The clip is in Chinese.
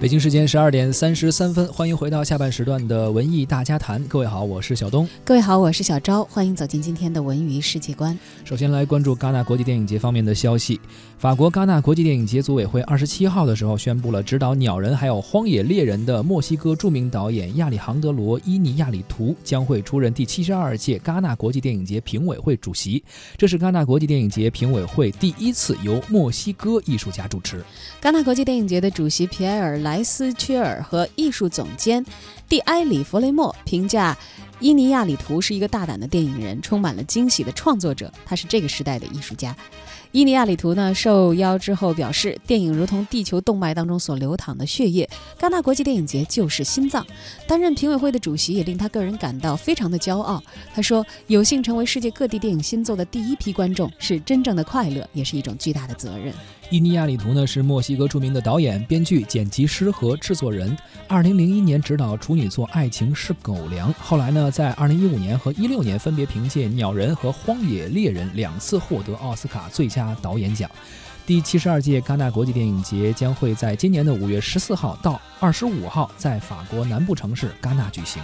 北京时间十二点三十三分，欢迎回到下半时段的文艺大家谈。各位好，我是小东。各位好，我是小昭。欢迎走进今天的文娱世界观。首先来关注戛纳国际电影节方面的消息。法国戛纳国际电影节组委会二十七号的时候宣布了，指导《鸟人》还有《荒野猎人》的墨西哥著名导演亚里杭德罗·伊尼亚里图将会出任第七十二届戛纳国际电影节评委会主席。这是戛纳国际电影节评委会第一次由墨西哥艺术家主持。戛纳国际电影节的主席皮埃尔·莱斯屈尔和艺术总监蒂埃里·弗雷默评价。伊尼亚里图是一个大胆的电影人，充满了惊喜的创作者。他是这个时代的艺术家。伊尼亚里图呢，受邀之后表示，电影如同地球动脉当中所流淌的血液，戛纳国际电影节就是心脏。担任评委会的主席也令他个人感到非常的骄傲。他说，有幸成为世界各地电影新作的第一批观众，是真正的快乐，也是一种巨大的责任。伊尼亚里图呢是墨西哥著名的导演、编剧、剪辑师和制作人。二零零一年执导处女作《爱情是狗粮》，后来呢，在二零一五年和一六年分别凭借《鸟人》和《荒野猎人》两次获得奥斯卡最佳导演奖。第七十二届戛纳国际电影节将会在今年的五月十四号到二十五号在法国南部城市戛纳举行。